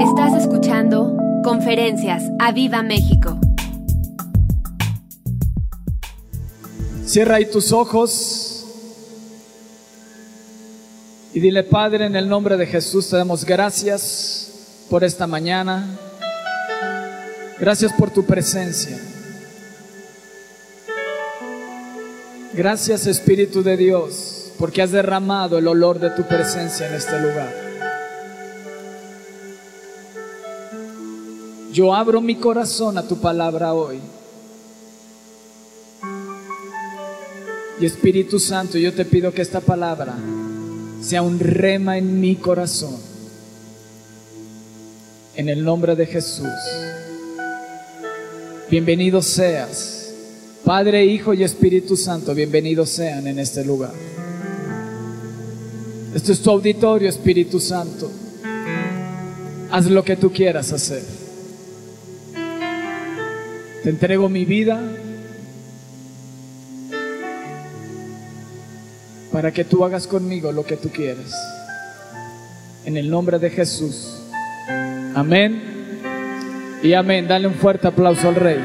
Estás escuchando Conferencias a Viva México. Cierra ahí tus ojos y dile, Padre, en el nombre de Jesús te damos gracias por esta mañana. Gracias por tu presencia. Gracias Espíritu de Dios, porque has derramado el olor de tu presencia en este lugar. Yo abro mi corazón a tu palabra hoy. Y Espíritu Santo, yo te pido que esta palabra sea un rema en mi corazón. En el nombre de Jesús. Bienvenido seas. Padre, Hijo y Espíritu Santo, bienvenidos sean en este lugar. Este es tu auditorio, Espíritu Santo. Haz lo que tú quieras hacer. Te entrego mi vida para que tú hagas conmigo lo que tú quieres. En el nombre de Jesús. Amén. Y amén. Dale un fuerte aplauso al Rey.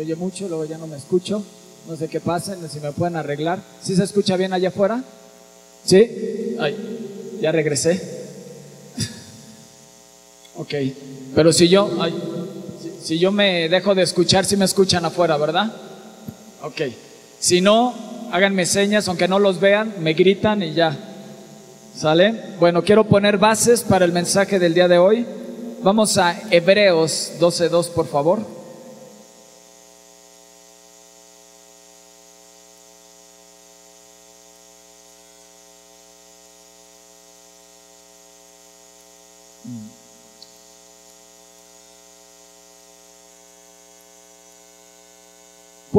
Oye mucho, luego ya no me escucho. No sé qué pasa, si me pueden arreglar. ¿Sí se escucha bien allá afuera? ¿Sí? Ay, ya regresé. ok, pero si yo, si yo me dejo de escuchar, si me escuchan afuera, ¿verdad? Ok, si no, háganme señas, aunque no los vean, me gritan y ya. ¿Sale? Bueno, quiero poner bases para el mensaje del día de hoy. Vamos a Hebreos 12.2, por favor.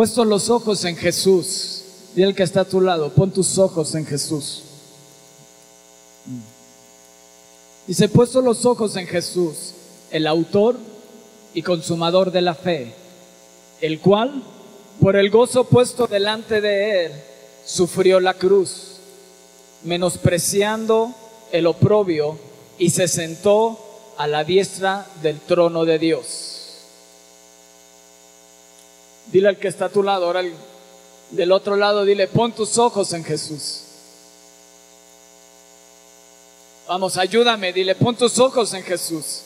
Puesto los ojos en Jesús, y el que está a tu lado, pon tus ojos en Jesús. Dice, puesto los ojos en Jesús, el autor y consumador de la fe, el cual, por el gozo puesto delante de él, sufrió la cruz, menospreciando el oprobio, y se sentó a la diestra del trono de Dios. Dile al que está a tu lado, ahora el- del otro lado, dile, pon tus ojos en Jesús. Vamos, ayúdame, dile, pon tus ojos en Jesús.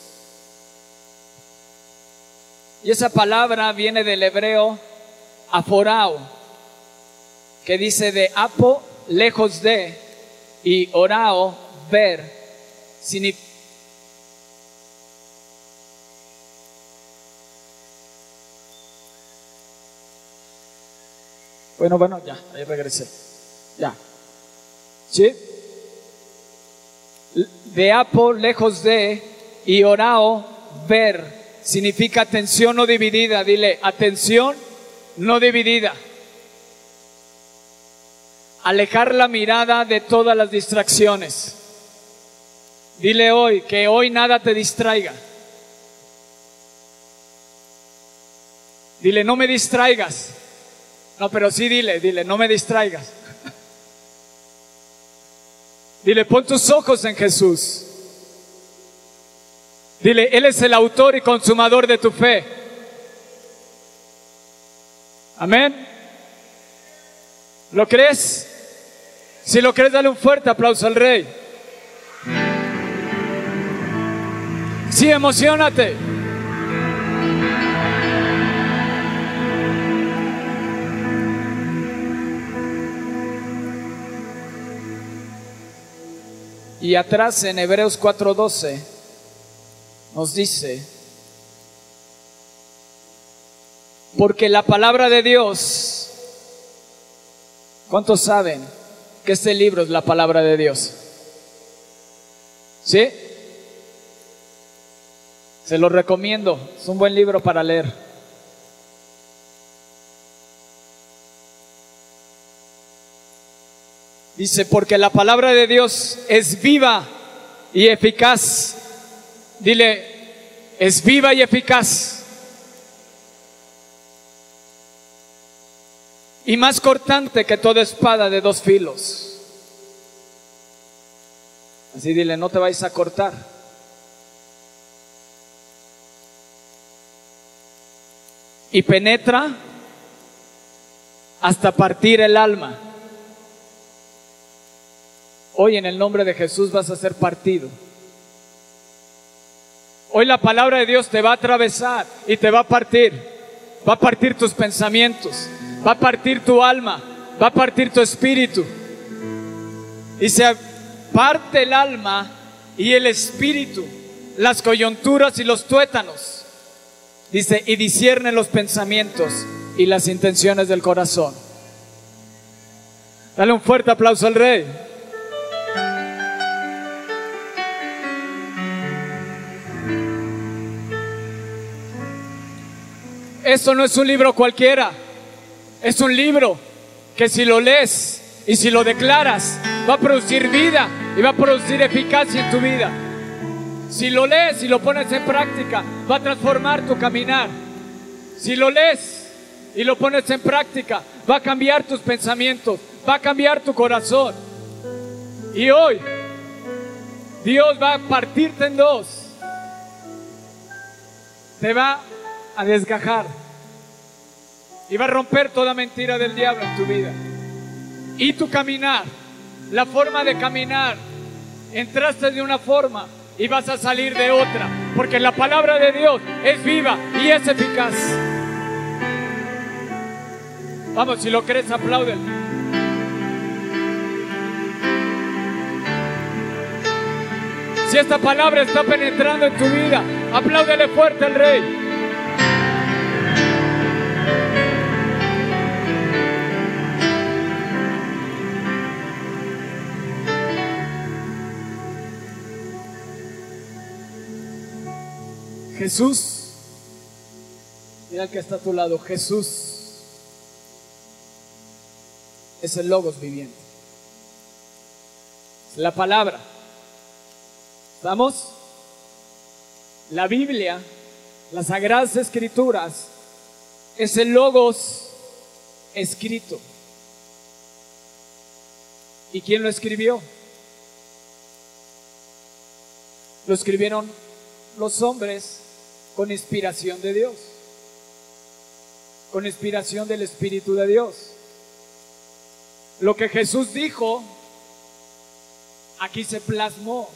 Y esa palabra viene del hebreo aforao, que dice de apo, lejos de, y orao, ver. Signi- Bueno, bueno, ya, ahí regresé. Ya. ¿Sí? De apo, lejos de, y orao, ver. Significa atención no dividida. Dile, atención no dividida. Alejar la mirada de todas las distracciones. Dile hoy que hoy nada te distraiga. Dile, no me distraigas. No, pero sí dile, dile, no me distraigas. Dile, pon tus ojos en Jesús. Dile, Él es el autor y consumador de tu fe. Amén. ¿Lo crees? Si lo crees, dale un fuerte aplauso al Rey. Sí, emocionate. Y atrás en Hebreos 4:12 nos dice, porque la palabra de Dios, ¿cuántos saben que este libro es la palabra de Dios? ¿Sí? Se lo recomiendo, es un buen libro para leer. Dice, porque la palabra de Dios es viva y eficaz. Dile, es viva y eficaz. Y más cortante que toda espada de dos filos. Así dile, no te vais a cortar. Y penetra hasta partir el alma. Hoy en el nombre de Jesús vas a ser partido. Hoy la palabra de Dios te va a atravesar y te va a partir. Va a partir tus pensamientos, va a partir tu alma, va a partir tu espíritu. Y se parte el alma y el espíritu, las coyunturas y los tuétanos. Dice, y discierne los pensamientos y las intenciones del corazón. Dale un fuerte aplauso al rey. Esto no es un libro cualquiera, es un libro que si lo lees y si lo declaras, va a producir vida y va a producir eficacia en tu vida. Si lo lees y lo pones en práctica, va a transformar tu caminar. Si lo lees y lo pones en práctica, va a cambiar tus pensamientos, va a cambiar tu corazón. Y hoy Dios va a partirte en dos. Te va a desgajar y va a romper toda mentira del diablo en tu vida. Y tu caminar, la forma de caminar, entraste de una forma y vas a salir de otra, porque la palabra de Dios es viva y es eficaz. Vamos, si lo crees, apláudelo. Si esta palabra está penetrando en tu vida, apláudele fuerte al Rey. Jesús, mira que está a tu lado, Jesús es el logos viviente. Es la palabra. ¿Estamos? La Biblia, las sagradas escrituras, es el logos escrito. ¿Y quién lo escribió? Lo escribieron los hombres con inspiración de Dios, con inspiración del Espíritu de Dios. Lo que Jesús dijo, aquí se plasmó.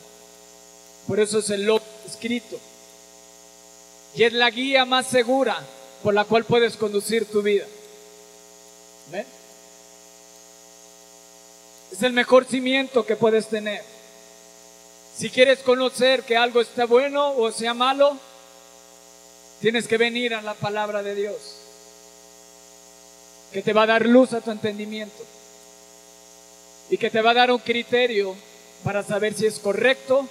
Por eso es el lo escrito. Y es la guía más segura por la cual puedes conducir tu vida. Es el mejor cimiento que puedes tener. Si quieres conocer que algo está bueno o sea malo, Tienes que venir a la palabra de Dios, que te va a dar luz a tu entendimiento y que te va a dar un criterio para saber si es correcto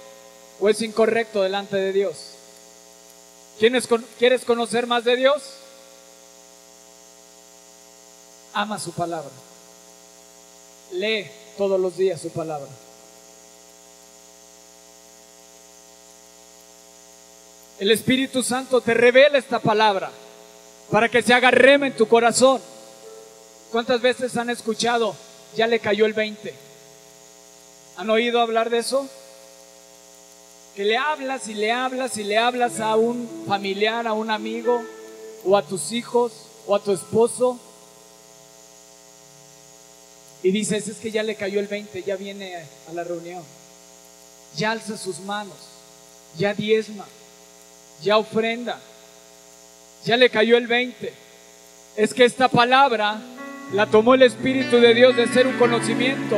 o es incorrecto delante de Dios. ¿Quieres conocer más de Dios? Ama su palabra. Lee todos los días su palabra. El Espíritu Santo te revela esta palabra para que se haga rema en tu corazón. ¿Cuántas veces han escuchado? Ya le cayó el 20. ¿Han oído hablar de eso? Que le hablas y le hablas y le hablas a un familiar, a un amigo, o a tus hijos, o a tu esposo. Y dices, es que ya le cayó el 20, ya viene a la reunión. Ya alza sus manos, ya diezma ya ofrenda, ya le cayó el 20. Es que esta palabra la tomó el Espíritu de Dios de ser un conocimiento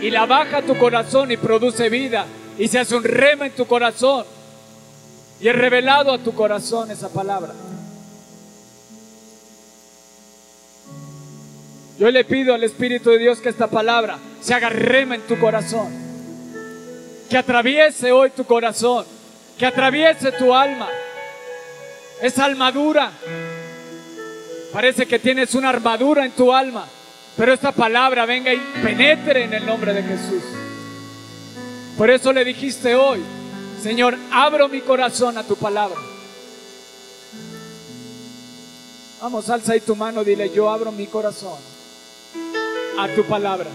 y la baja a tu corazón y produce vida y se hace un rema en tu corazón. Y es revelado a tu corazón esa palabra. Yo le pido al Espíritu de Dios que esta palabra se haga rema en tu corazón, que atraviese hoy tu corazón, que atraviese tu alma, esa armadura. Parece que tienes una armadura en tu alma, pero esta palabra venga y penetre en el nombre de Jesús. Por eso le dijiste hoy, Señor, abro mi corazón a tu palabra. Vamos, alza ahí tu mano, dile, yo abro mi corazón a tu palabra.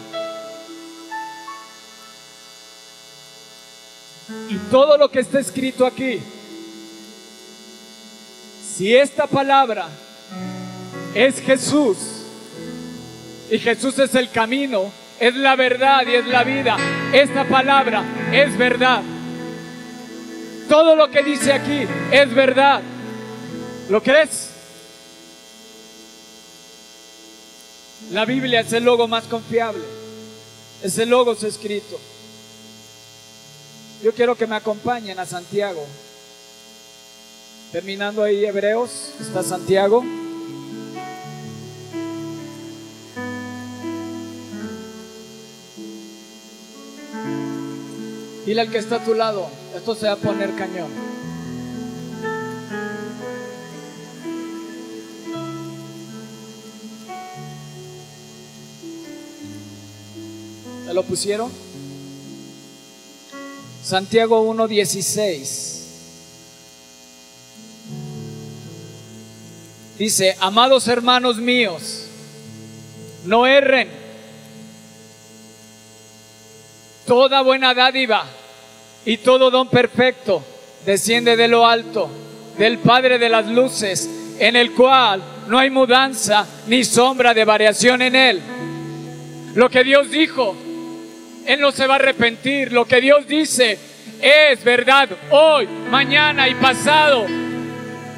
Y todo lo que está escrito aquí, si esta palabra es Jesús, y Jesús es el camino, es la verdad y es la vida, esta palabra es verdad. Todo lo que dice aquí es verdad. ¿Lo crees? La Biblia es el logo más confiable. Es el logos escrito. Yo quiero que me acompañen a Santiago. Terminando ahí Hebreos, está Santiago. Dile al que está a tu lado, esto se va a poner cañón. ¿Se lo pusieron? Santiago 1.16. Dice, amados hermanos míos, no erren. Toda buena dádiva y todo don perfecto desciende de lo alto, del Padre de las Luces, en el cual no hay mudanza ni sombra de variación en él. Lo que Dios dijo, Él no se va a arrepentir. Lo que Dios dice es verdad hoy, mañana y pasado.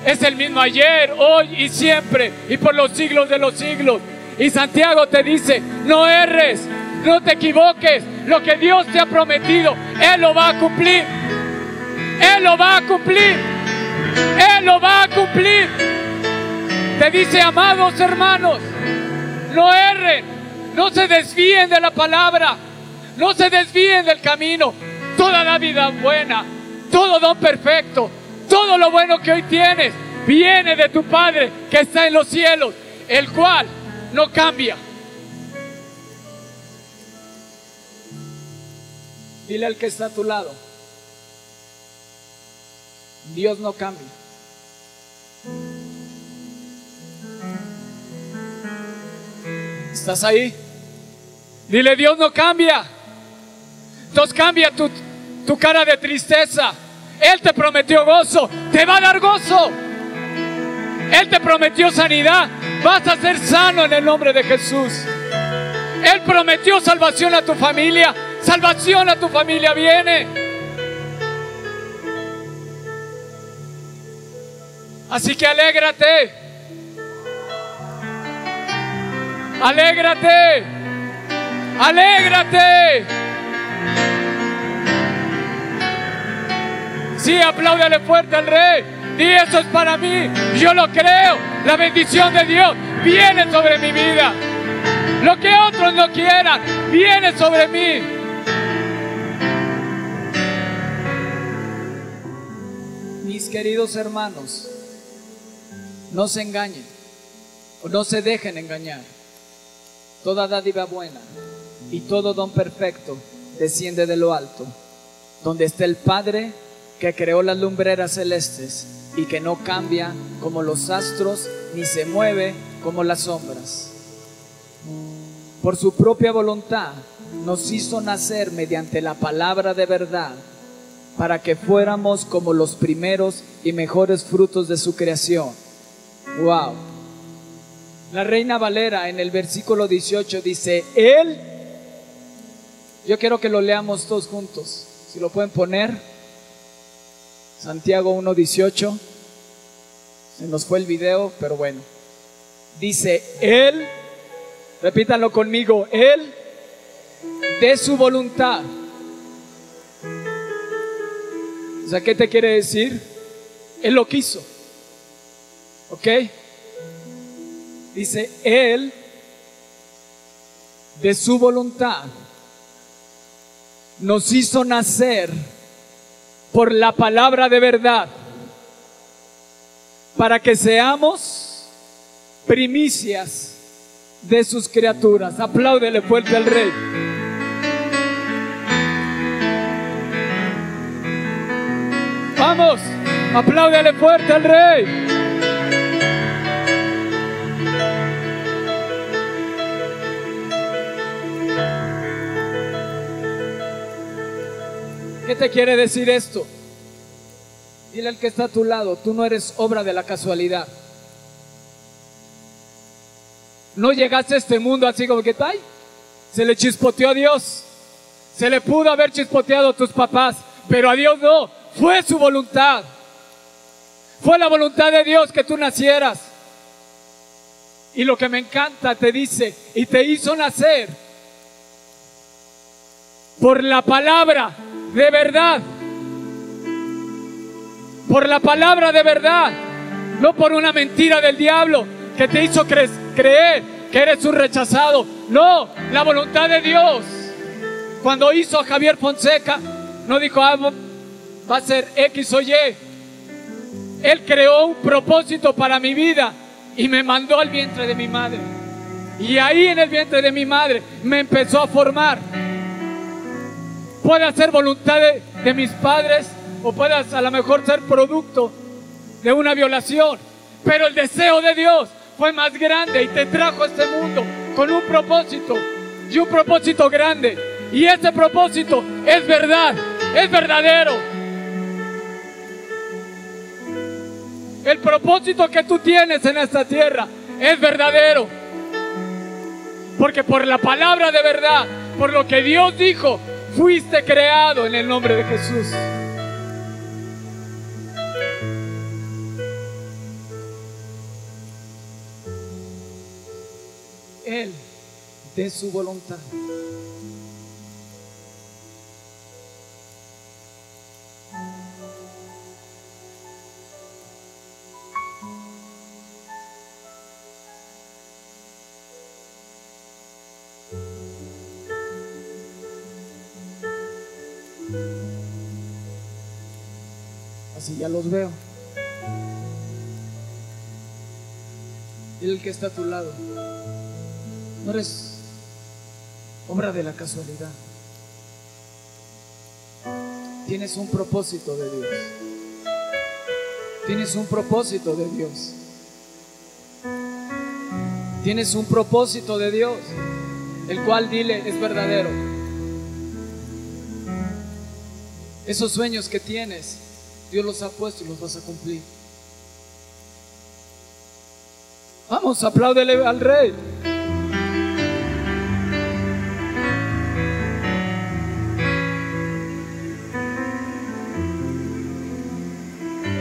Es el mismo ayer, hoy y siempre y por los siglos de los siglos. Y Santiago te dice, no erres, no te equivoques. Lo que Dios te ha prometido, Él lo va a cumplir. Él lo va a cumplir. Él lo va a cumplir. Te dice, amados hermanos, no erren, no se desvíen de la palabra, no se desvíen del camino. Toda la vida buena, todo don perfecto, todo lo bueno que hoy tienes, viene de tu Padre que está en los cielos, el cual no cambia. Dile al que está a tu lado, Dios no cambia. ¿Estás ahí? Dile, Dios no cambia. Entonces cambia tu, tu cara de tristeza. Él te prometió gozo, te va a dar gozo. Él te prometió sanidad, vas a ser sano en el nombre de Jesús. Él prometió salvación a tu familia, salvación a tu familia viene. Así que alégrate. Alégrate. Alégrate. Sí, apláudale fuerte al rey. Y eso es para mí. Yo lo creo. La bendición de Dios viene sobre mi vida. Lo que otros no quieran, viene sobre mí. Mis queridos hermanos, no se engañen o no se dejen engañar. Toda dádiva buena y todo don perfecto desciende de lo alto, donde está el Padre que creó las lumbreras celestes y que no cambia como los astros ni se mueve como las sombras. Por su propia voluntad nos hizo nacer mediante la palabra de verdad para que fuéramos como los primeros y mejores frutos de su creación. Wow. La reina Valera en el versículo 18 dice, Él, yo quiero que lo leamos todos juntos, si lo pueden poner, Santiago 1.18, se nos fue el video, pero bueno, dice, Él, repítanlo conmigo, Él, de su voluntad. O sea, ¿qué te quiere decir? Él lo quiso. ¿Ok? Dice, Él, de su voluntad, nos hizo nacer por la palabra de verdad, para que seamos primicias de sus criaturas. Apláudele fuerte al rey. Vamos, apláudele fuerte al rey. ¿Qué te quiere decir esto? Dile al que está a tu lado, tú no eres obra de la casualidad. No llegaste a este mundo así como que, ay, se le chispoteó a Dios. Se le pudo haber chispoteado a tus papás, pero a Dios no. Fue su voluntad. Fue la voluntad de Dios que tú nacieras. Y lo que me encanta te dice, y te hizo nacer por la palabra de verdad. Por la palabra de verdad. No por una mentira del diablo que te hizo creer que eres un rechazado. No, la voluntad de Dios. Cuando hizo a Javier Fonseca, no dijo, ah, va a ser X o Y. Él creó un propósito para mi vida y me mandó al vientre de mi madre. Y ahí en el vientre de mi madre me empezó a formar. Puede ser voluntad de, de mis padres o puede a lo mejor ser producto de una violación. Pero el deseo de Dios fue más grande y te trajo a este mundo con un propósito y un propósito grande. Y ese propósito es verdad, es verdadero. El propósito que tú tienes en esta tierra es verdadero. Porque por la palabra de verdad, por lo que Dios dijo, fuiste creado en el nombre de Jesús. Él, de su voluntad. Ya los veo. El que está a tu lado. No eres obra de la casualidad. Tienes un propósito de Dios. Tienes un propósito de Dios. Tienes un propósito de Dios, el cual dile es verdadero. Esos sueños que tienes, Dios los ha puesto y los vas a cumplir. Vamos, apláudele al rey.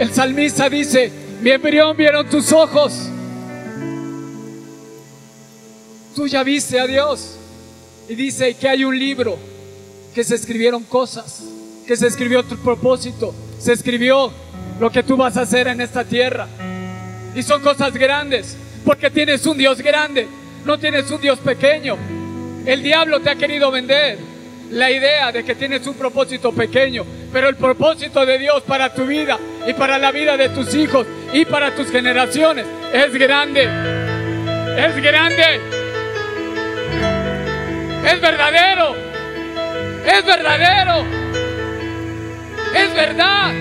El salmista dice, mi embrión vieron tus ojos. Tú ya viste a Dios. Y dice que hay un libro, que se escribieron cosas, que se escribió tu propósito, se escribió lo que tú vas a hacer en esta tierra. Y son cosas grandes, porque tienes un Dios grande, no tienes un Dios pequeño. El diablo te ha querido vender la idea de que tienes un propósito pequeño, pero el propósito de Dios para tu vida y para la vida de tus hijos y para tus generaciones es grande. Es grande. Es verdadero. Es verdadero. Es verdad.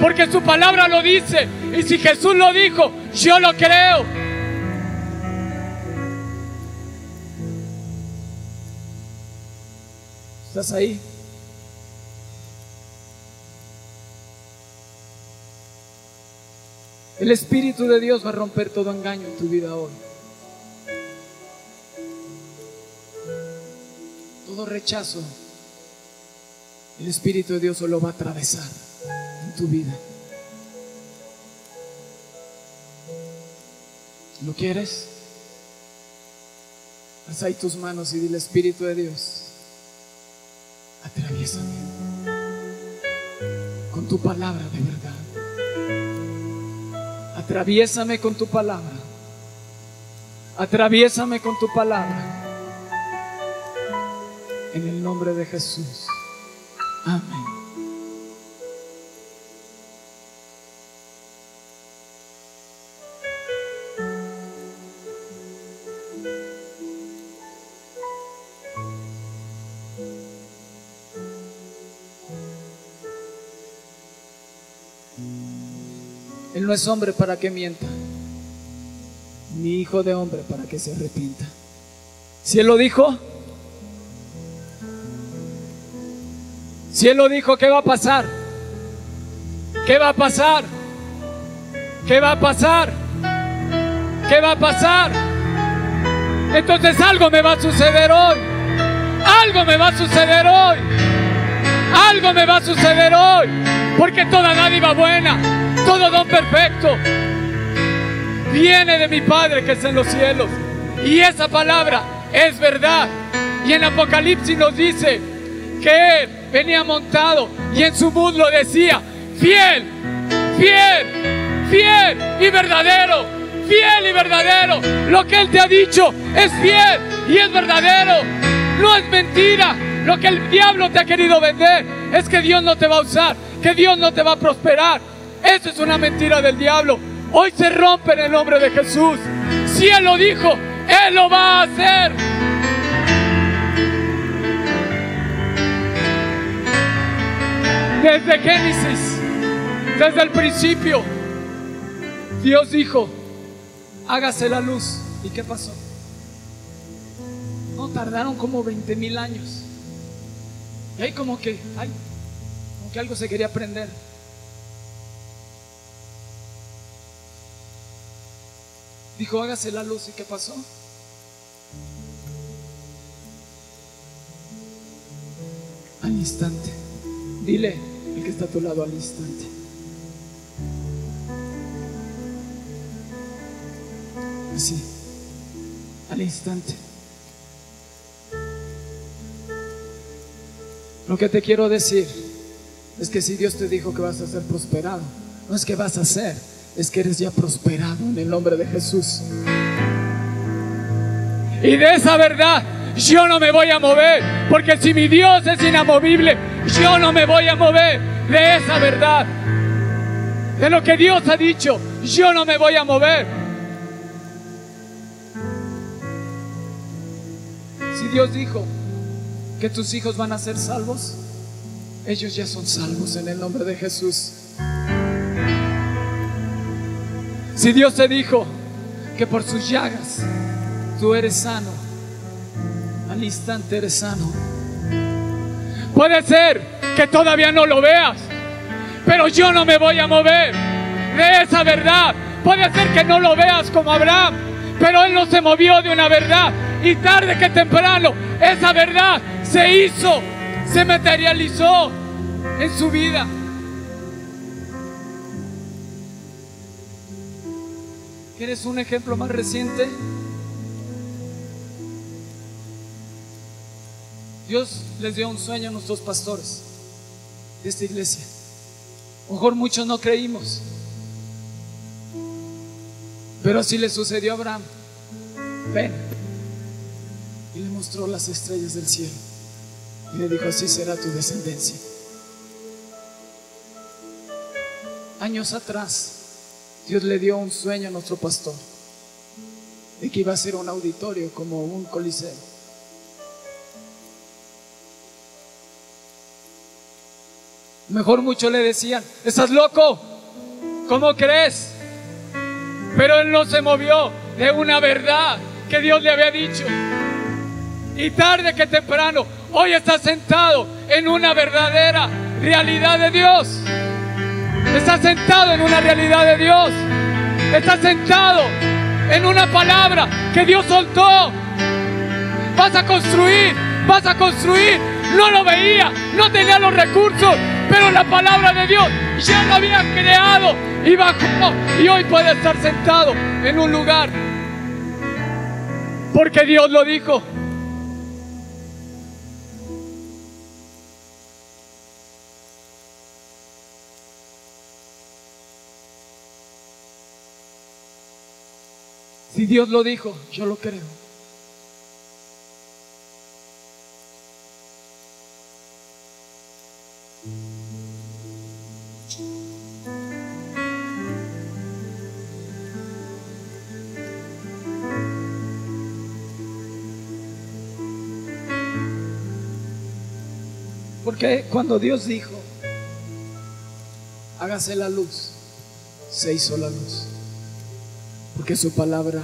Porque su palabra lo dice. Y si Jesús lo dijo, yo lo creo. ¿Estás ahí? El Espíritu de Dios va a romper todo engaño en tu vida hoy. Todo rechazo, el Espíritu de Dios lo va a atravesar en tu vida. ¿Lo quieres? Haz ahí tus manos y dile Espíritu de Dios, atraviésame con tu palabra de verdad. Atraviésame con tu palabra. Atraviésame con tu palabra. En el nombre de Jesús. Amén. Él no es hombre para que mienta, ni hijo de hombre para que se arrepienta. Si Él lo dijo, Si Él lo dijo, ¿qué va a pasar? ¿Qué va a pasar? ¿Qué va a pasar? ¿Qué va a pasar? Entonces algo me va a suceder hoy. Algo me va a suceder hoy. Algo me va a suceder hoy. Porque toda dádiva buena, todo don perfecto, viene de mi Padre que es en los cielos. Y esa palabra es verdad. Y en Apocalipsis nos dice que venía montado y en su muslo decía, fiel, fiel, fiel y verdadero, fiel y verdadero. Lo que Él te ha dicho es fiel y es verdadero. No es mentira. Lo que el diablo te ha querido vender es que Dios no te va a usar, que Dios no te va a prosperar. Eso es una mentira del diablo. Hoy se rompe en el nombre de Jesús. Si Él lo dijo, Él lo va a hacer. Desde Génesis, desde el principio, Dios dijo, hágase la luz. ¿Y qué pasó? No tardaron como 20 mil años. Y ahí como que, como que algo se quería prender. Dijo, hágase la luz. ¿Y qué pasó? Al instante. Dile, el que está a tu lado, al instante. Así, al instante. Lo que te quiero decir es que si Dios te dijo que vas a ser prosperado, no es que vas a ser, es que eres ya prosperado en el nombre de Jesús. Y de esa verdad yo no me voy a mover, porque si mi Dios es inamovible, yo no me voy a mover de esa verdad. De lo que Dios ha dicho, yo no me voy a mover. Si Dios dijo que tus hijos van a ser salvos, ellos ya son salvos en el nombre de Jesús. Si Dios te dijo que por sus llagas tú eres sano, instante eres sano. Puede ser que todavía no lo veas, pero yo no me voy a mover de esa verdad. Puede ser que no lo veas como Abraham, pero él no se movió de una verdad. Y tarde que temprano, esa verdad se hizo, se materializó en su vida. ¿Quieres un ejemplo más reciente? Dios les dio un sueño a nuestros pastores de esta iglesia. Mejor muchos no creímos, pero así le sucedió a Abraham. Ven. Y le mostró las estrellas del cielo. Y le dijo, así será tu descendencia. Años atrás, Dios le dio un sueño a nuestro pastor de que iba a ser un auditorio como un coliseo. Mejor muchos le decían, ¿estás loco? ¿Cómo crees? Pero él no se movió de una verdad que Dios le había dicho. Y tarde que temprano, hoy está sentado en una verdadera realidad de Dios. Está sentado en una realidad de Dios. Está sentado en una palabra que Dios soltó. Vas a construir, vas a construir. No lo veía, no tenía los recursos, pero la palabra de Dios ya lo había creado y bajó. Y hoy puede estar sentado en un lugar. Porque Dios lo dijo. Si Dios lo dijo, yo lo creo. Cuando Dios dijo, hágase la luz, se hizo la luz. Porque su palabra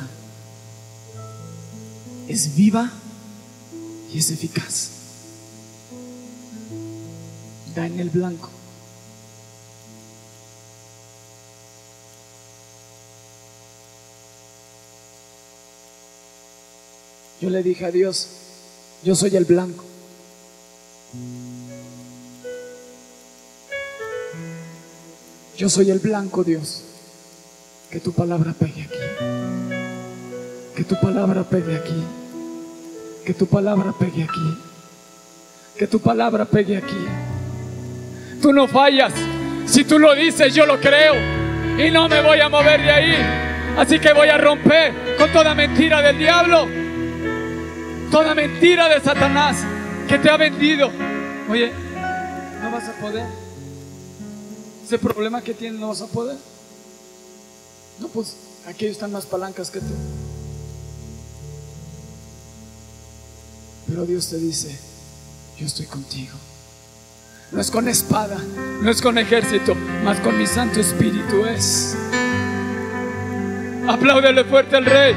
es viva y es eficaz. da en el blanco. Yo le dije a Dios, yo soy el blanco. Yo soy el blanco, Dios. Que tu palabra pegue aquí. Que tu palabra pegue aquí. Que tu palabra pegue aquí. Que tu palabra pegue aquí. Tú no fallas. Si tú lo dices, yo lo creo. Y no me voy a mover de ahí. Así que voy a romper con toda mentira del diablo. Toda mentira de Satanás que te ha vendido. Oye, no vas a poder. Ese problema que tienes no vas a poder. No, pues aquí están más palancas que tú. Pero Dios te dice, yo estoy contigo. No es con espada, no es con ejército, más con mi Santo Espíritu es. Apláudele fuerte al Rey.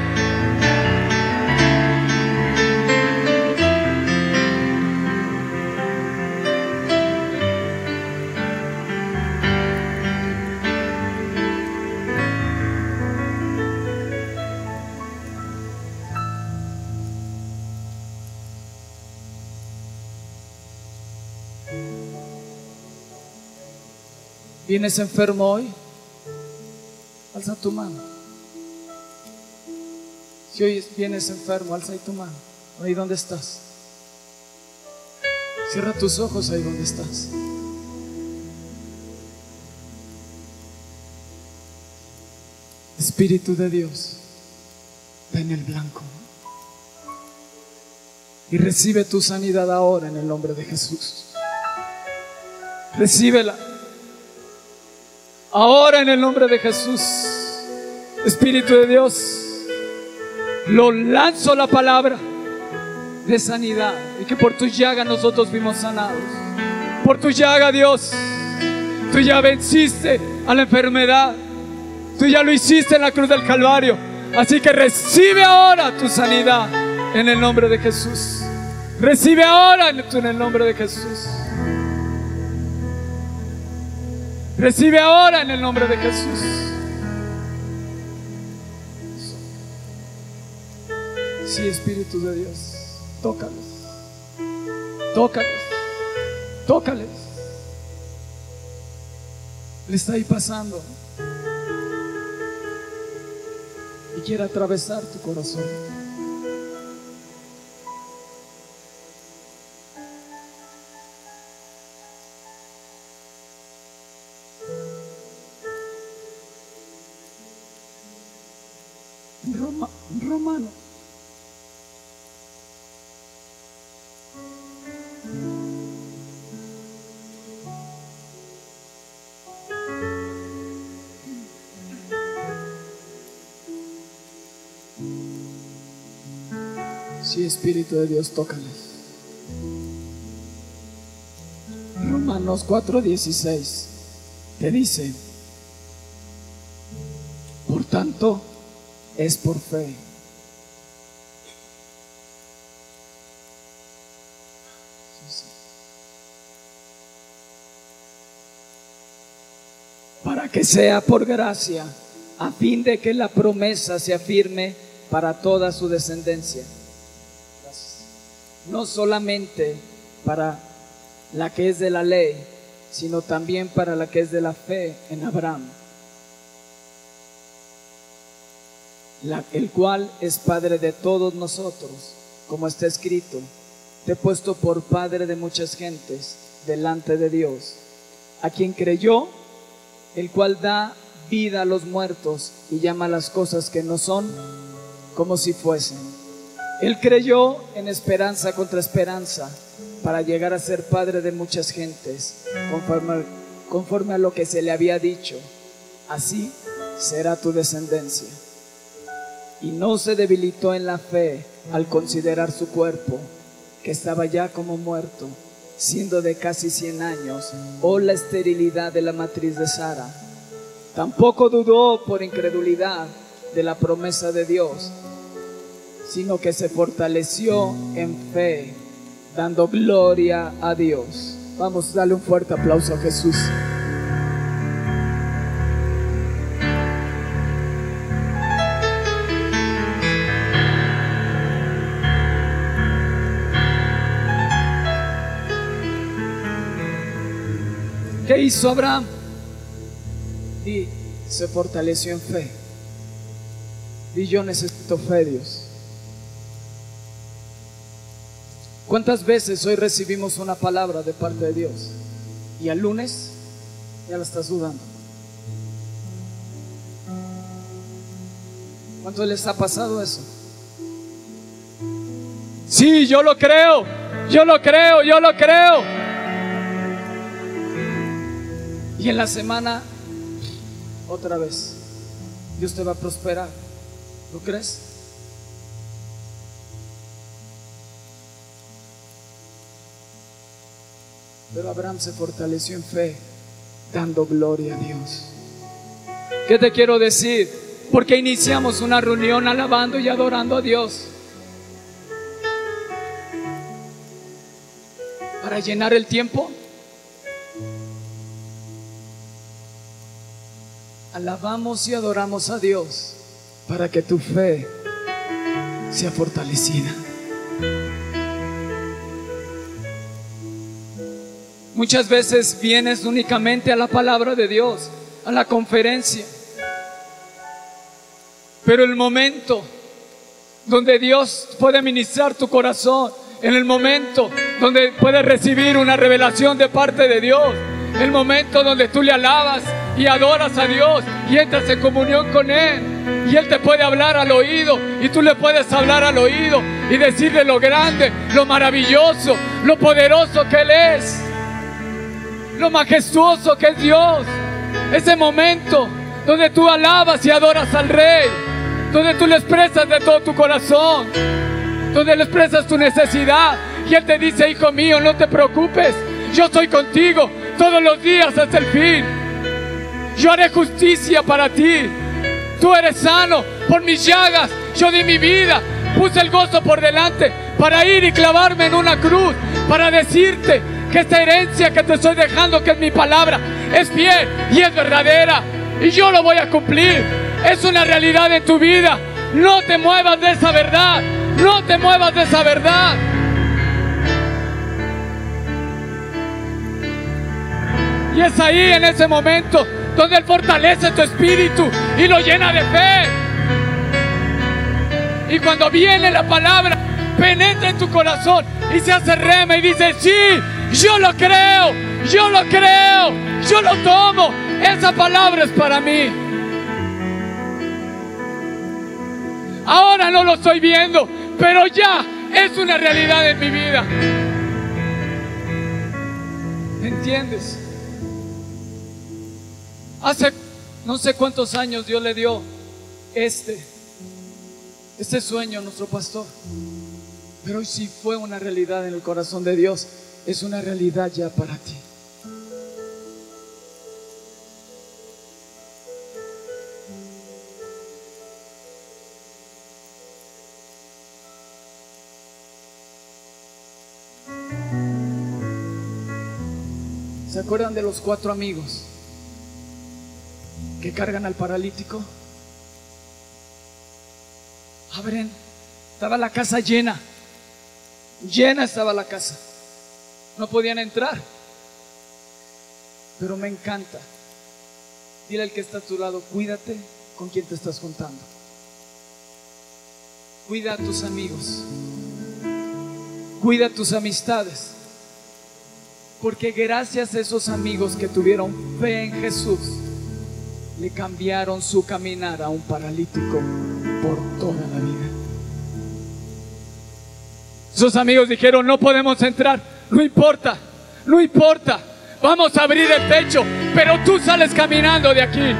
¿Vienes enfermo hoy? Alza tu mano. Si hoy vienes enfermo, alza ahí tu mano. Ahí donde estás. Cierra tus ojos ahí donde estás. Espíritu de Dios, ven el blanco. Y recibe tu sanidad ahora en el nombre de Jesús. Recíbela. Ahora en el nombre de Jesús, Espíritu de Dios, lo lanzo la palabra de sanidad y que por tu llaga nosotros fuimos sanados. Por tu llaga, Dios, tú ya venciste a la enfermedad. Tú ya lo hiciste en la cruz del Calvario. Así que recibe ahora tu sanidad en el nombre de Jesús. Recibe ahora en el nombre de Jesús. Recibe ahora en el nombre de Jesús. Sí, Espíritu de Dios, tócales. Tócales. Tócales. Le está ahí pasando. Y quiere atravesar tu corazón. Espíritu de Dios, tócales. Romanos 4:16 te dice, por tanto, es por fe. Para que sea por gracia, a fin de que la promesa se afirme para toda su descendencia. No solamente para la que es de la ley, sino también para la que es de la fe en Abraham el cual es Padre de todos nosotros, como está escrito, te he puesto por Padre de muchas gentes delante de Dios, a quien creyó, el cual da vida a los muertos y llama las cosas que no son como si fuesen. Él creyó en esperanza contra esperanza para llegar a ser Padre de muchas gentes, conforme, a lo que se le había dicho. Así será tu descendencia y no se debilitó en la fe al considerar su cuerpo, que estaba ya como muerto, siendo de casi 100 años, o la esterilidad de la matriz de Sara. Tampoco dudó por incredulidad de la promesa de Dios, sino que se fortaleció en fe, dando gloria a Dios, Vamos, dale un fuerte aplauso a Jesús. ¿Qué hizo Abraham? Y se fortaleció en fe. Y yo necesito fe, Dios. ¿Cuántas veces hoy recibimos una palabra de parte de Dios y al lunes ya la estás dudando? ¿Cuánto les ha pasado eso? Sí, yo lo creo, yo lo creo, yo lo creo. Y en la semana, otra vez, Dios te va a prosperar. ¿Lo crees? Pero Abraham se fortaleció en fe, dando gloria a Dios. ¿Qué te quiero decir? Porque iniciamos una reunión alabando y adorando a Dios. Para llenar el tiempo. Alabamos y adoramos a Dios para que tu fe sea fortalecida. Muchas veces vienes únicamente a la palabra de Dios, a la conferencia. Pero el momento donde Dios puede ministrar tu corazón, en el momento donde puedes recibir una revelación de parte de Dios, el momento donde tú le alabas y adoras a Dios y entras en comunión con Él. Y Él te puede hablar al oído y tú le puedes hablar al oído y decirle lo grande, lo maravilloso, lo poderoso que Él es, majestuoso que es Dios. Ese momento donde tú alabas y adoras al Rey, donde tú le expresas de todo tu corazón, donde le expresas tu necesidad y Él te dice, hijo mío, no te preocupes, yo estoy contigo todos los días hasta el fin. Yo haré justicia para ti. Tú eres sano por mis llagas. Yo di mi vida. Puse el gozo por delante para ir y clavarme en una cruz. Para decirte que esta herencia que te estoy dejando, que es mi palabra, es fiel y es verdadera. Y yo lo voy a cumplir. Es una realidad en tu vida. No te muevas de esa verdad. No te muevas de esa verdad. Y es ahí en ese momento donde Él fortalece tu espíritu y lo llena de fe. Y cuando viene la palabra, penetra en tu corazón y se hace rema y dice, sí, yo lo creo, yo lo creo, yo lo tomo. Esa palabra es para mí. Ahora no lo estoy viendo, pero ya es una realidad en mi vida. ¿Entiendes? Hace no sé cuántos años Dios le dio este, este sueño a nuestro pastor. Pero hoy sí fue una realidad en el corazón de Dios. Es una realidad ya para ti. ¿Se acuerdan de los cuatro amigos? que cargan al paralítico. Abren, estaba la casa llena, llena estaba la casa. No podían entrar. Pero me encanta. Dile al que está a tu lado, cuídate con quien te estás juntando. Cuida a tus amigos. Cuida a tus amistades. Porque gracias a esos amigos que tuvieron fe en Jesús, le cambiaron su caminar a un paralítico por toda la vida. Sus amigos dijeron, no podemos entrar, no importa, no importa, vamos a abrir el techo, pero tú sales caminando de aquí.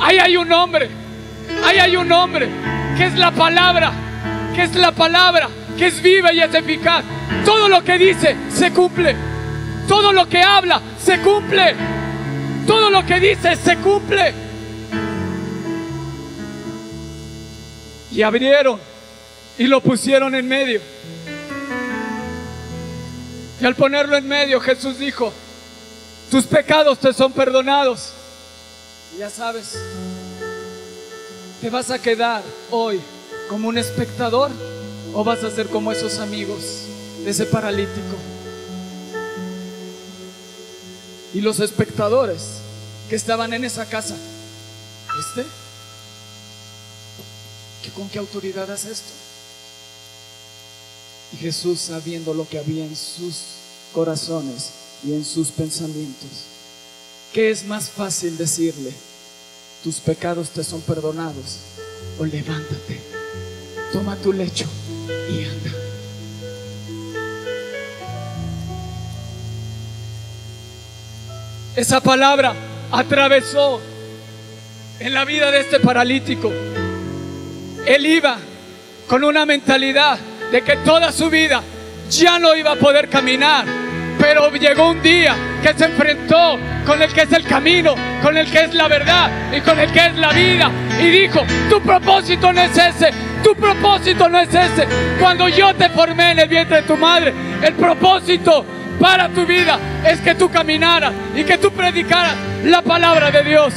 Ahí hay un hombre, ahí hay un hombre, que es la palabra, que es la palabra, que es viva y es eficaz. Todo lo que dice se cumple, todo lo que habla se cumple. Todo lo que dice se cumple. Y abrieron y lo pusieron en medio. Y al ponerlo en medio, Jesús dijo, tus pecados te son perdonados. Ya sabes, ¿te vas a quedar hoy como un espectador o vas a ser como esos amigos de ese paralítico? Y los espectadores que estaban en esa casa. ¿Que ¿Con qué autoridad hace esto? Y Jesús, sabiendo lo que había en sus corazones y en sus pensamientos, ¿qué es más fácil decirle? Tus pecados te son perdonados. O levántate, toma tu lecho y anda. Esa palabra atravesó en la vida de este paralítico. Él iba con una mentalidad de que toda su vida ya no iba a poder caminar. Pero llegó un día que se enfrentó con el que es el camino, con el que es la verdad y con el que es la vida. Y dijo, tu propósito no es ese, tu propósito no es ese. Cuando yo te formé en el vientre de tu madre, el propósito para tu vida es que tú caminaras y que tú predicaras la palabra de Dios.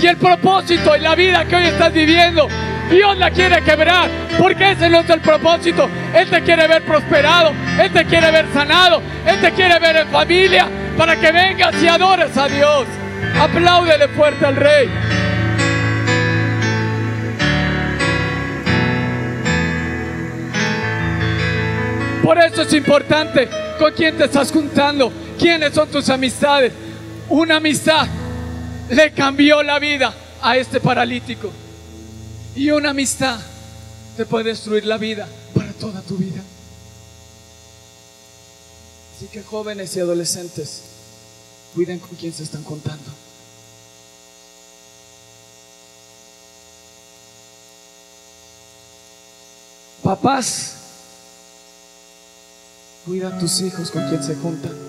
Y el propósito y la vida que hoy estás viviendo, Dios la quiere quebrar, porque ese no es el propósito. Él te quiere ver prosperado, Él te quiere ver sanado, Él te quiere ver en familia, para que vengas y adores a Dios. Apláudele fuerte al Rey. Por eso es importante con quién te estás juntando, quiénes son tus amistades. Una amistad le cambió la vida a este paralítico. Y una amistad te puede destruir la vida para toda tu vida. Así que jóvenes y adolescentes, cuiden con quién se están contando. Papás, cuida a tus hijos con quién se juntan.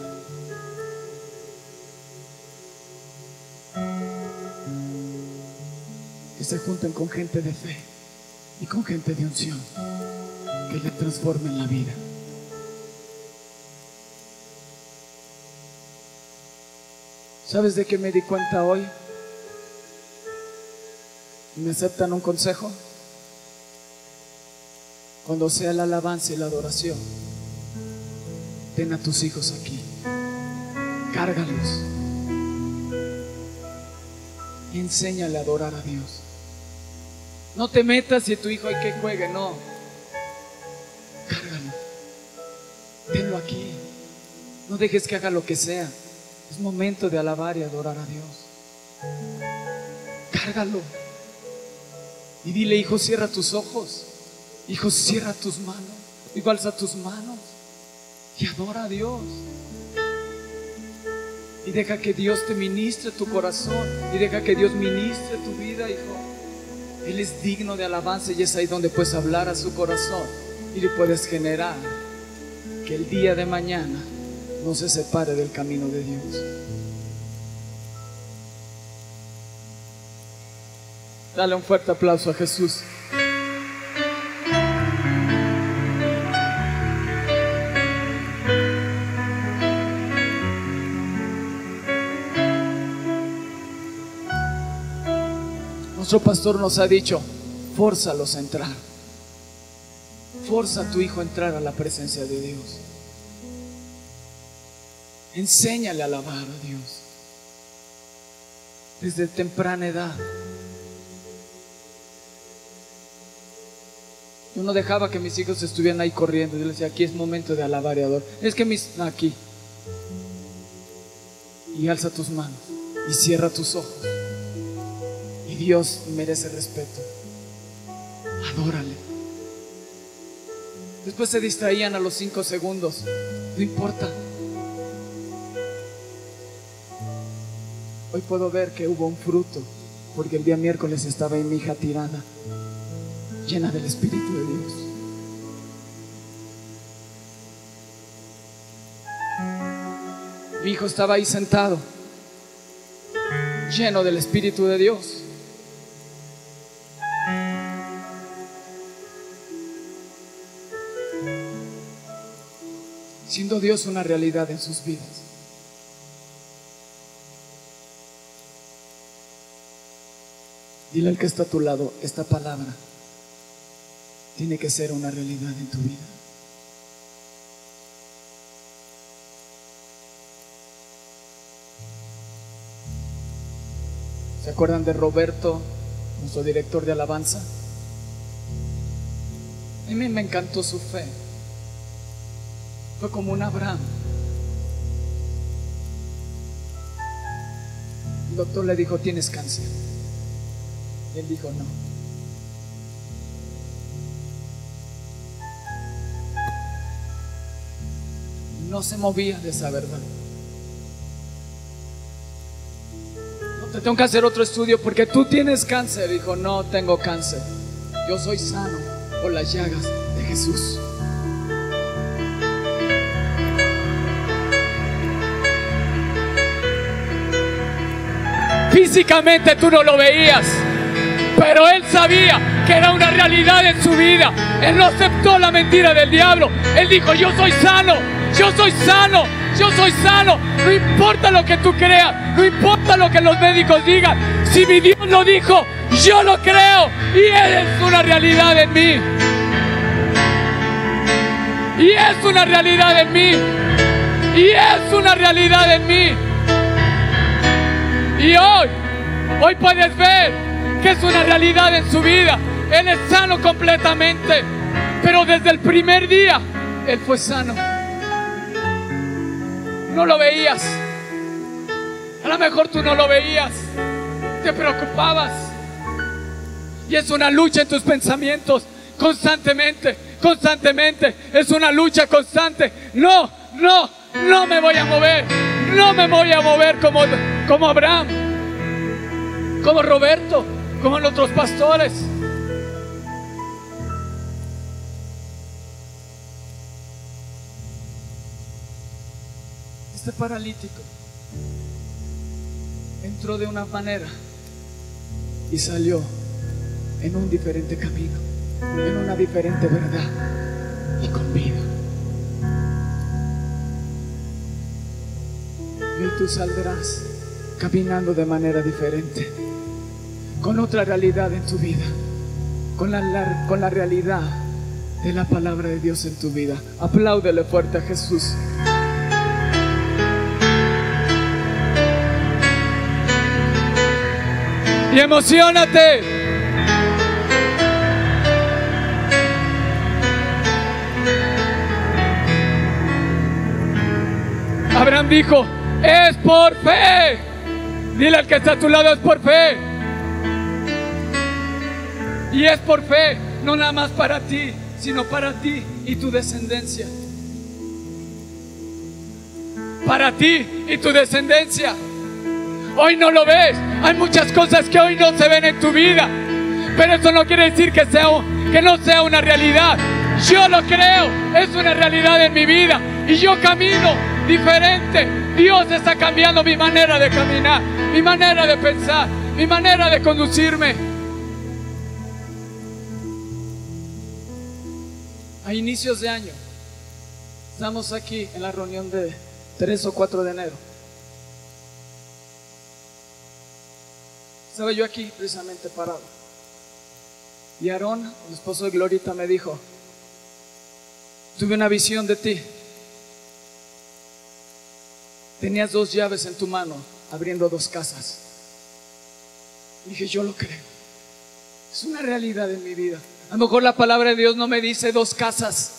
Se junten con gente de fe y con gente de unción que le transformen la vida. ¿Sabes de qué me di cuenta hoy? ¿Me aceptan un consejo? Cuando sea la alabanza y la adoración, ten a tus hijos aquí, cárgalos enséñale a adorar a Dios. No te metas si tu hijo hay que juegue, no. Cárgalo. Tenlo aquí. No dejes que haga lo que sea. Es momento de alabar y adorar a Dios. Cárgalo. Y dile, hijo, cierra tus ojos. Hijo, cierra tus manos. Y alza tus manos. Y adora a Dios. Y deja que Dios te ministre tu corazón. Y deja que Dios ministre tu vida, hijo. Él es digno de alabanza y es ahí donde puedes hablar a su corazón y le puedes generar que el día de mañana no se separe del camino de Dios. Dale un fuerte aplauso a Jesús. Nuestro pastor nos ha dicho, fórzalos a entrar. Forza a tu hijo a entrar a la presencia de Dios. Enséñale a alabar a Dios. Desde temprana edad. Yo no dejaba que mis hijos estuvieran ahí corriendo. Yo les decía, aquí es momento de alabar y adorar. Es que mis... Aquí. Y alza tus manos. Y cierra tus ojos. Dios merece respeto. Adórale. Después se distraían a los cinco segundos. No importa. Hoy puedo ver que hubo un fruto, porque el día miércoles estaba mi hija tirada, llena del Espíritu de Dios. Mi hijo estaba ahí sentado, lleno del Espíritu de Dios. Siendo Dios una realidad en sus vidas. Dile al que está a tu lado, esta palabra tiene que ser una realidad en tu vida. ¿Se acuerdan de Roberto, nuestro director de alabanza? A mí me encantó su fe. Fue como un Abraham. El doctor le dijo, tienes cáncer. Y él dijo, no. No se movía de esa verdad. No te tengo que hacer otro estudio porque tú tienes cáncer. Dijo, no tengo cáncer. Yo soy sano por las llagas de Jesús. Físicamente tú no lo veías, pero él sabía que era una realidad en su vida. Él no aceptó la mentira del diablo. Él dijo, yo soy sano, yo soy sano, yo soy sano. No importa lo que tú creas, no importa lo que los médicos digan. Si mi Dios lo dijo, yo lo creo y Él es una realidad en mí. Y es una realidad en mí. Y es una realidad en mí. Y hoy, hoy puedes ver que es una realidad en su vida. Él es sano completamente. Pero desde el primer día, Él fue sano. No lo veías. A lo mejor tú no lo veías. Te preocupabas. Y es una lucha en tus pensamientos constantemente, constantemente. Es una lucha constante. No, no, no me voy a mover. No me voy a mover como, como Abraham, como Roberto, como los otros pastores. Este paralítico entró de una manera y salió en un diferente camino, en una diferente verdad y con vida. Y tú saldrás caminando de manera diferente, con otra realidad en tu vida, con la, la- con la realidad de la palabra de Dios en tu vida. Apláudele fuerte a Jesús. Y emocionate. Abraham dijo, es por fe. Dile al que está a tu lado, es por fe. Y es por fe, no nada más para ti, sino para ti y tu descendencia. Para ti y tu descendencia. Hoy no lo ves. Hay muchas cosas que hoy no se ven en tu vida. Pero eso no quiere decir que, sea, que no sea una realidad. Yo lo creo. Es una realidad en mi vida. Y yo camino diferente. Dios está cambiando mi manera de caminar, mi manera de pensar, mi manera de conducirme. A inicios de año, estamos aquí en la reunión de 3 o 4 de enero. Estaba yo aquí precisamente parado. Y Aarón, el esposo de Glorita, me dijo, tuve una visión de ti. Tenías dos llaves en tu mano, abriendo dos casas. Dije, yo lo creo. Es una realidad en mi vida. A lo mejor la palabra de Dios no me dice dos casas,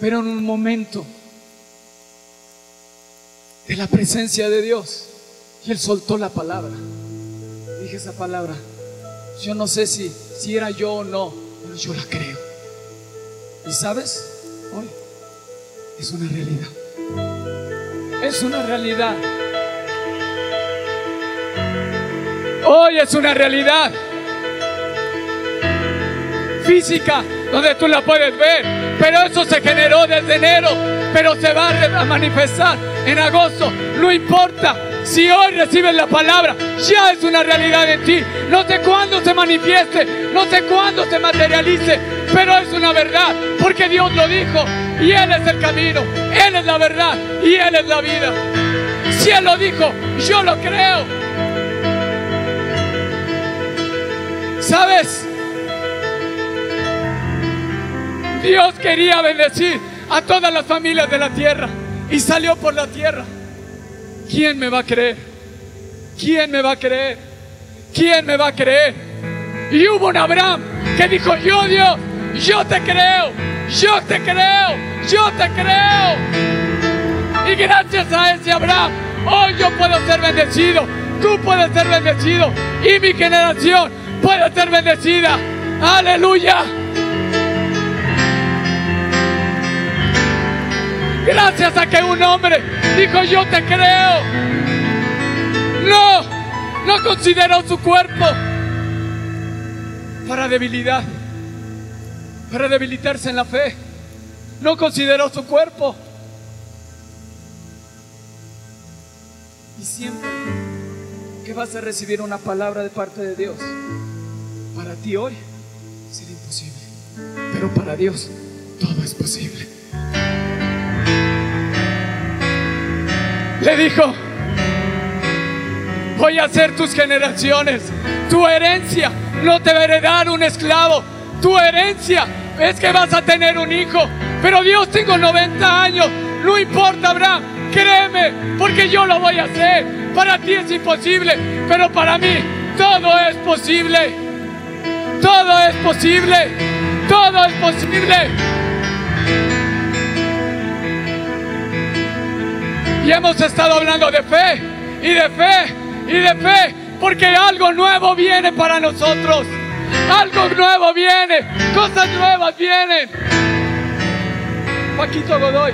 pero en un momento de la presencia de Dios, y Él soltó la palabra. Dije esa palabra. Yo no sé si, si era yo o no, pero yo la creo. Y sabes, hoy es una realidad. Es una realidad. Hoy es una realidad física donde tú la puedes ver. Pero eso se generó desde enero, pero se va a manifestar en agosto. No importa. Si hoy recibes la palabra, ya es una realidad en ti. No sé cuándo se manifieste, no sé cuándo se materialice, pero es una verdad, porque Dios lo dijo. y Él es el camino, Él es la verdad y Él es la vida. Si Él lo dijo, yo lo creo. ¿Sabes? Dios quería bendecir a todas las familias de la tierra y salió por la tierra. ¿Quién me va a creer? ¿Quién me va a creer? ¿Quién me va a creer? Y hubo un Abraham que dijo, yo Dios, yo te creo, yo te creo, yo te creo. Y gracias a ese Abraham, hoy yo puedo ser bendecido, tú puedes ser bendecido y mi generación puede ser bendecida. Aleluya. Gracias a que un hombre dijo yo te creo. No, no consideró su cuerpo para debilidad, para debilitarse en la fe. No consideró su cuerpo. Y siempre que vas a recibir una palabra de parte de Dios, para ti hoy será imposible, pero para Dios todo es posible. Le dijo, voy a hacer tus generaciones, tu herencia, no te va a un esclavo, tu herencia es que vas a tener un hijo, pero Dios tengo 90 años, no importa Abraham, créeme, porque yo lo voy a hacer, para ti es imposible, pero para mí todo es posible, todo es posible, todo es posible. Y hemos estado hablando de fe y de fe y de fe, porque algo nuevo viene para nosotros. Algo nuevo viene, cosas nuevas vienen. Paquito Godoy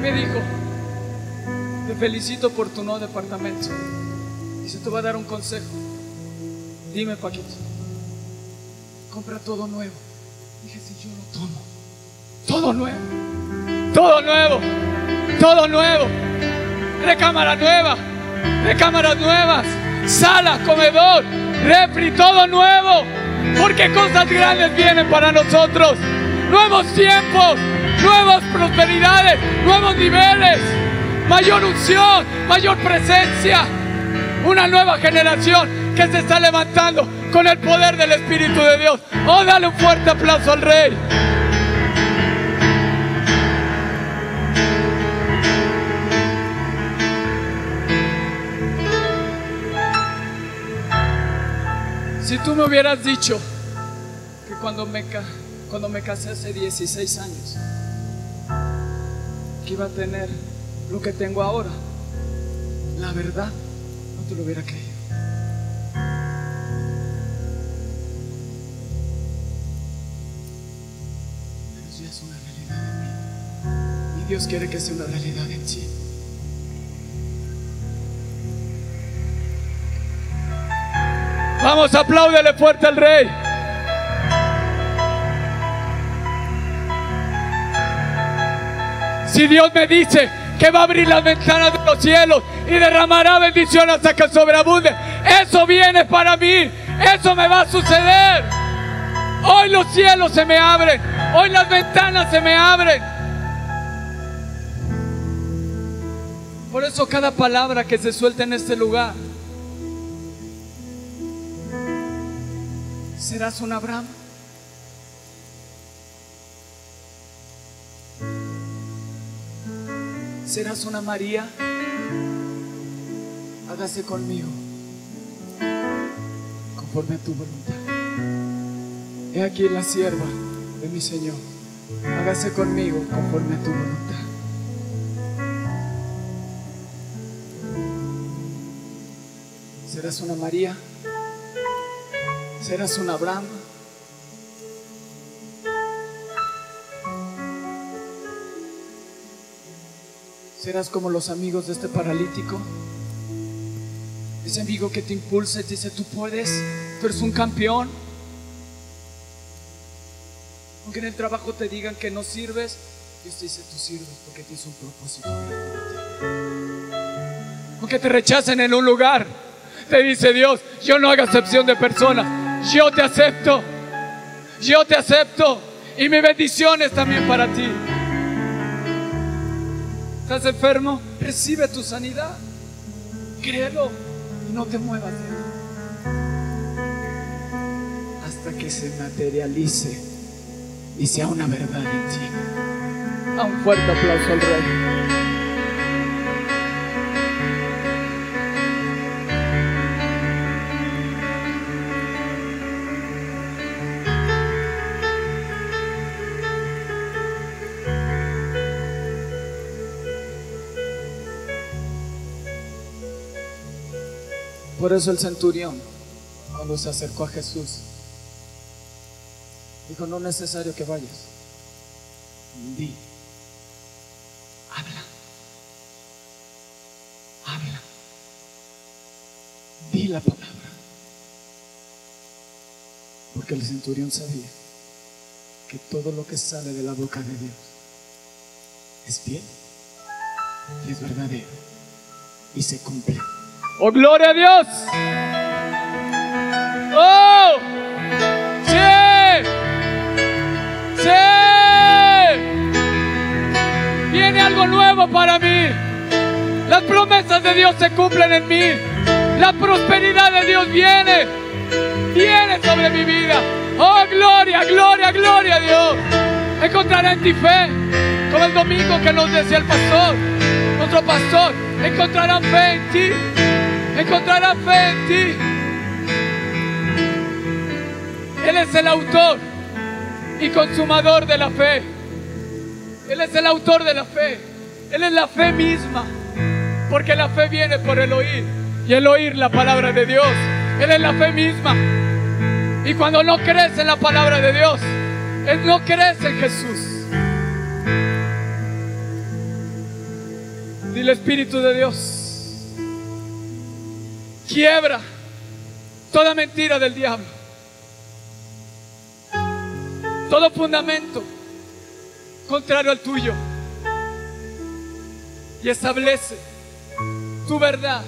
me dijo, te felicito por tu nuevo departamento. Y se te va a dar un consejo. Dime, Paquito, compra todo nuevo. Dije, si yo lo tomo, todo nuevo, todo nuevo todo nuevo, recámara nueva, recámaras nuevas, sala, comedor, refri, todo nuevo, porque cosas grandes vienen para nosotros, nuevos tiempos, nuevas prosperidades, nuevos niveles, mayor unción, mayor presencia, una nueva generación que se está levantando con el poder del Espíritu de Dios. Oh, dale un fuerte aplauso al Rey. Si tú me hubieras dicho que cuando me, cuando me casé hace 16 años, que iba a tener lo que tengo ahora, la verdad, no te lo hubiera creído. Pero ya es una realidad en mí. Y Dios quiere que sea una realidad en ti. Vamos, apláudele fuerte al rey. Si Dios me dice que va a abrir las ventanas de los cielos y derramará bendición hasta que sobreabunde, eso viene para mí, eso me va a suceder. Hoy los cielos se me abren, hoy las ventanas se me abren. Por eso cada palabra que se suelta en este lugar ¿Serás un Abraham? ¿Serás una María? Hágase conmigo conforme a tu voluntad. He aquí la sierva de mi Señor. Hágase conmigo conforme a tu voluntad. ¿Serás una María? Serás un Abraham. Serás como los amigos de este paralítico. Ese amigo que te impulsa y te dice, tú puedes, tú eres un campeón. Aunque en el trabajo te digan que no sirves, Dios te dice, tú sirves porque tienes un propósito. Aunque te rechacen en un lugar, te dice Dios, yo no hago excepción de personas yo te acepto, yo te acepto y mi bendición es también para ti. ¿Estás enfermo? Recibe tu sanidad. Créelo y no te muevas. Hasta que se materialice y sea una verdad en ti. A un fuerte aplauso al Rey. Por eso el centurión, cuando se acercó a Jesús, dijo, no es necesario que vayas. Di, habla, habla, di la palabra. Porque el centurión sabía que todo lo que sale de la boca de Dios es bien y es verdadero y se cumple. ¡Oh, gloria a Dios! ¡Oh! ¡Sí! ¡Sí! Viene algo nuevo para mí. Las promesas de Dios se cumplen en mí. La prosperidad de Dios viene. Viene sobre mi vida. ¡Oh, gloria, gloria, gloria a Dios! Encontraré en ti fe. Como el domingo que nos decía el pastor, nuestro pastor. Encontrarán fe en ti encontrará fe en ti. Él es el autor y consumador de la fe. Él es el autor de la fe. Él es la fe misma. Porque la fe viene por el oír. Y el oír la palabra de Dios. Él es la fe misma. Y cuando no crees en la palabra de Dios, Él no crees en Jesús. Dile Espíritu de Dios quiebra toda mentira del diablo, todo fundamento contrario al tuyo y establece tu verdad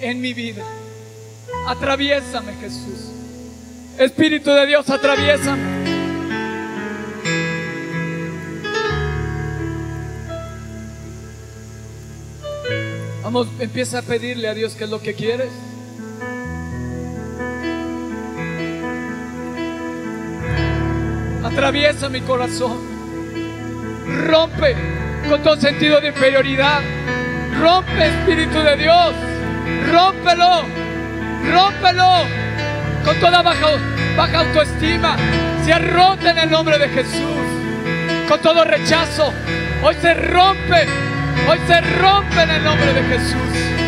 en mi vida. Atraviésame, Jesús. Espíritu de Dios, atraviésame. Vamos, empieza a pedirle a Dios qué es lo que quieres. Atraviesa mi corazón. Rompe con todo sentido de inferioridad. Rompe, Espíritu de Dios. Rómpelo. Rómpelo. Con toda baja, baja autoestima. Se rompe en el nombre de Jesús. Con todo rechazo. Hoy se rompe Hoy se rompe en el nombre de Jesús.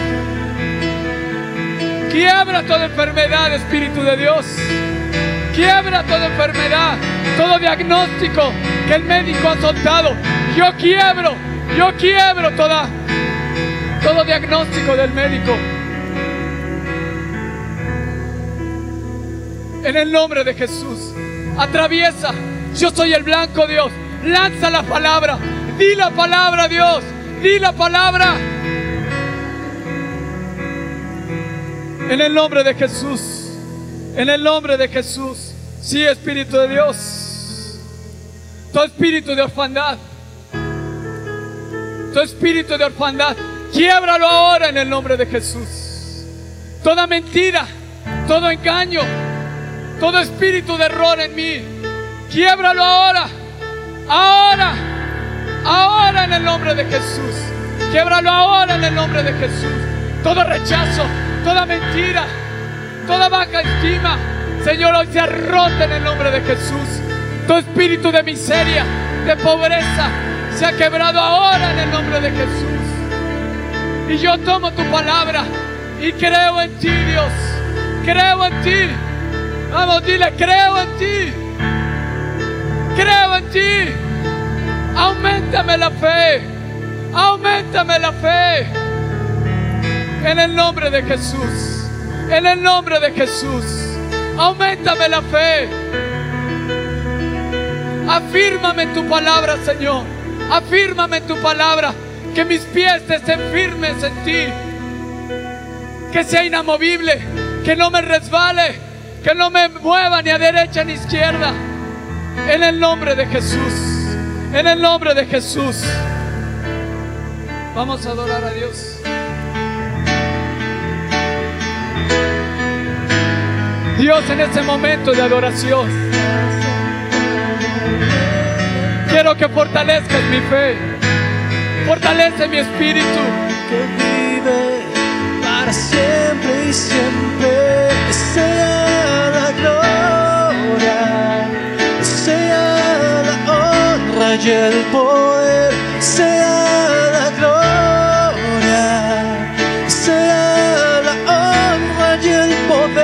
Quiebra toda enfermedad, Espíritu de Dios. Quiebra toda enfermedad, todo diagnóstico que el médico ha soltado. Yo quiebro, yo quiebro toda, todo diagnóstico del médico. En el nombre de Jesús, atraviesa. Yo soy el blanco, Dios. Lanza la palabra. Di la palabra, Dios. Di la palabra. En el nombre de Jesús. En el nombre de Jesús. Sí, Espíritu de Dios. Tu espíritu de orfandad. Tu espíritu de orfandad. Quiebralo ahora en el nombre de Jesús. Toda mentira, todo engaño, todo espíritu de error en mí. Quiebralo ahora. Ahora. Ahora en el nombre de Jesús. Quiebralo ahora en el nombre de Jesús. Todo rechazo, toda mentira, toda baja estima. Señor, hoy se roto en el nombre de Jesús. Tu espíritu de miseria, de pobreza, se ha quebrado ahora en el nombre de Jesús. Y yo tomo tu palabra y creo en ti, Dios. Creo en ti. Vamos, dile, creo en ti. Creo en ti. Aumentame la fe. Aumentame la fe. En el nombre de Jesús. En el nombre de Jesús. Aumentame la fe. Afírmame tu palabra, Señor. Afírmame tu palabra. Que mis pies estén firmes en ti. Que sea inamovible. Que no me resbale. Que no me mueva ni a derecha ni a izquierda. En el nombre de Jesús. En el nombre de Jesús. Vamos a adorar a Dios. Dios en este momento de adoración. Quiero que fortalezcas mi fe. Fortalece mi espíritu. que vive para siempre y siempre. Sea y el poder, sea la gloria, sea la honra y el poder.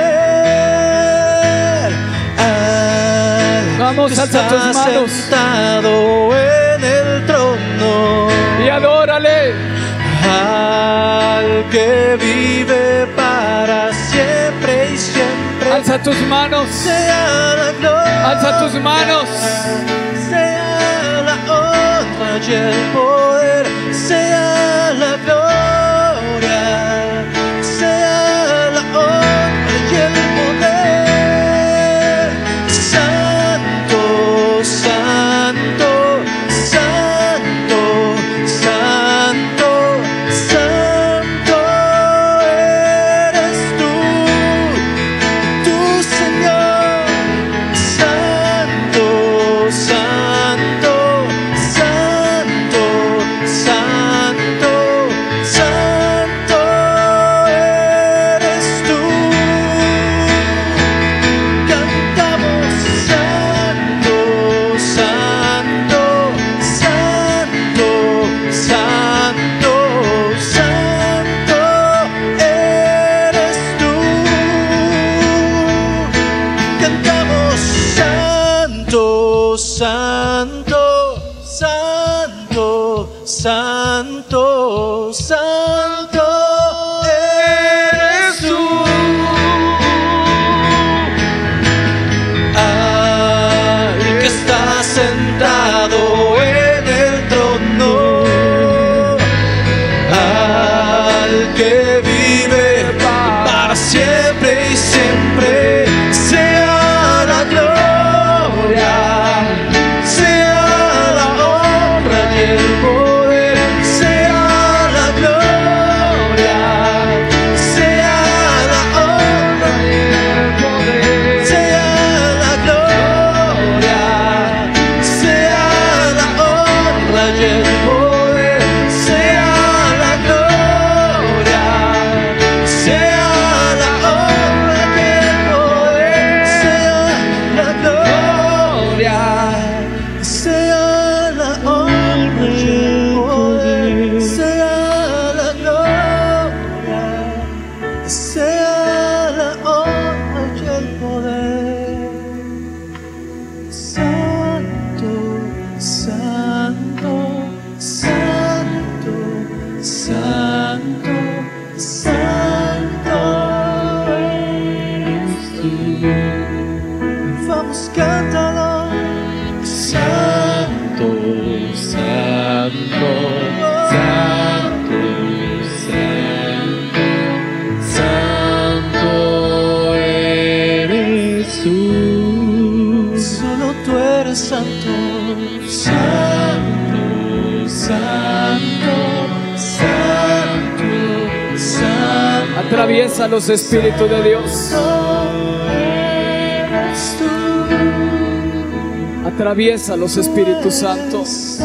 Al Vamos, alza tus manos. sentado en Alza tus manos. Alza tus manos. sea la honra y el poder, sea la gloria, Espíritus de Dios. Atraviesa los Espíritus Santos.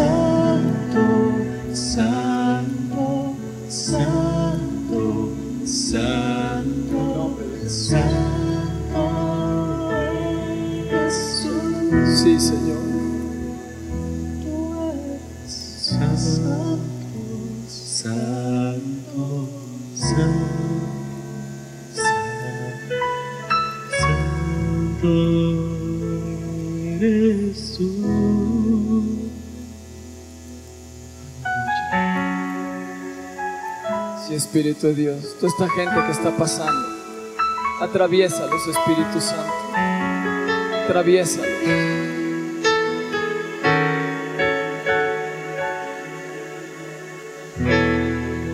Espíritu de Dios. Toda esta gente que está pasando. Atraviesa los Espíritus Santos. Atraviesa.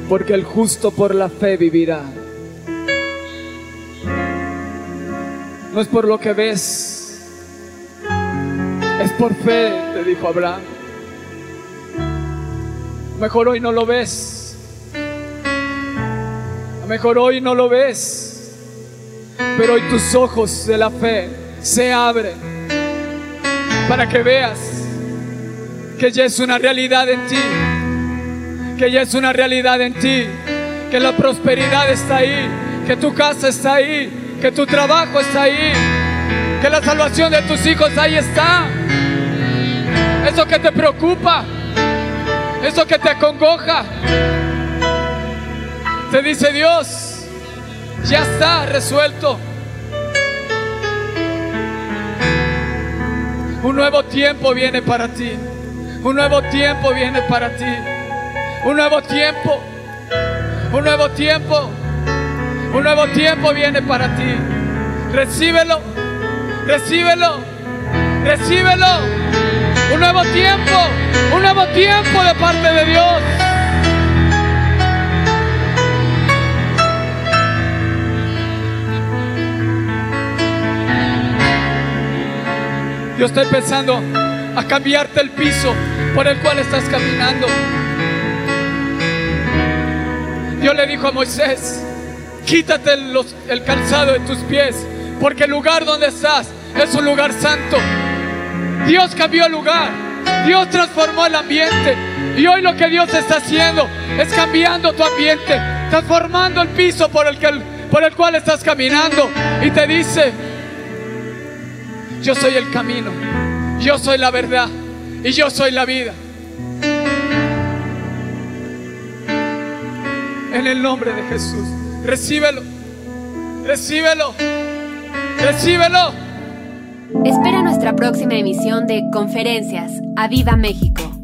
Porque el justo por la fe vivirá. No es por lo que ves. Es por fe, te dijo Abraham. Mejor hoy no lo ves. Mejor hoy no lo ves, pero hoy tus ojos de la fe se abren para que veas que ya es una realidad en ti, que ya es una realidad en ti, que la prosperidad está ahí, que tu casa está ahí, que tu trabajo está ahí, que la salvación de tus hijos ahí está. Eso que te preocupa, eso que te acongoja, te dice Dios, ya está resuelto. Un nuevo tiempo viene para ti. Un nuevo tiempo viene para ti. Un nuevo tiempo. Un nuevo tiempo. Un nuevo tiempo viene para ti. Recíbelo. Recíbelo. Recíbelo. Un nuevo tiempo. Un nuevo tiempo de parte de Dios. Dios está empezando a cambiarte el piso por el cual estás caminando. Dios le dijo a Moisés, quítate el calzado de tus pies, porque el lugar donde estás es un lugar santo. Dios cambió el lugar, Dios transformó el ambiente. Y hoy lo que Dios está haciendo es cambiando tu ambiente, transformando el piso por el, que, por el cual estás caminando. Y te dice, yo soy el camino, yo soy la verdad y yo soy la vida. En el nombre de Jesús, recíbelo, recíbelo, recíbelo. Espera nuestra próxima emisión de Conferencias. ¡A Viva México!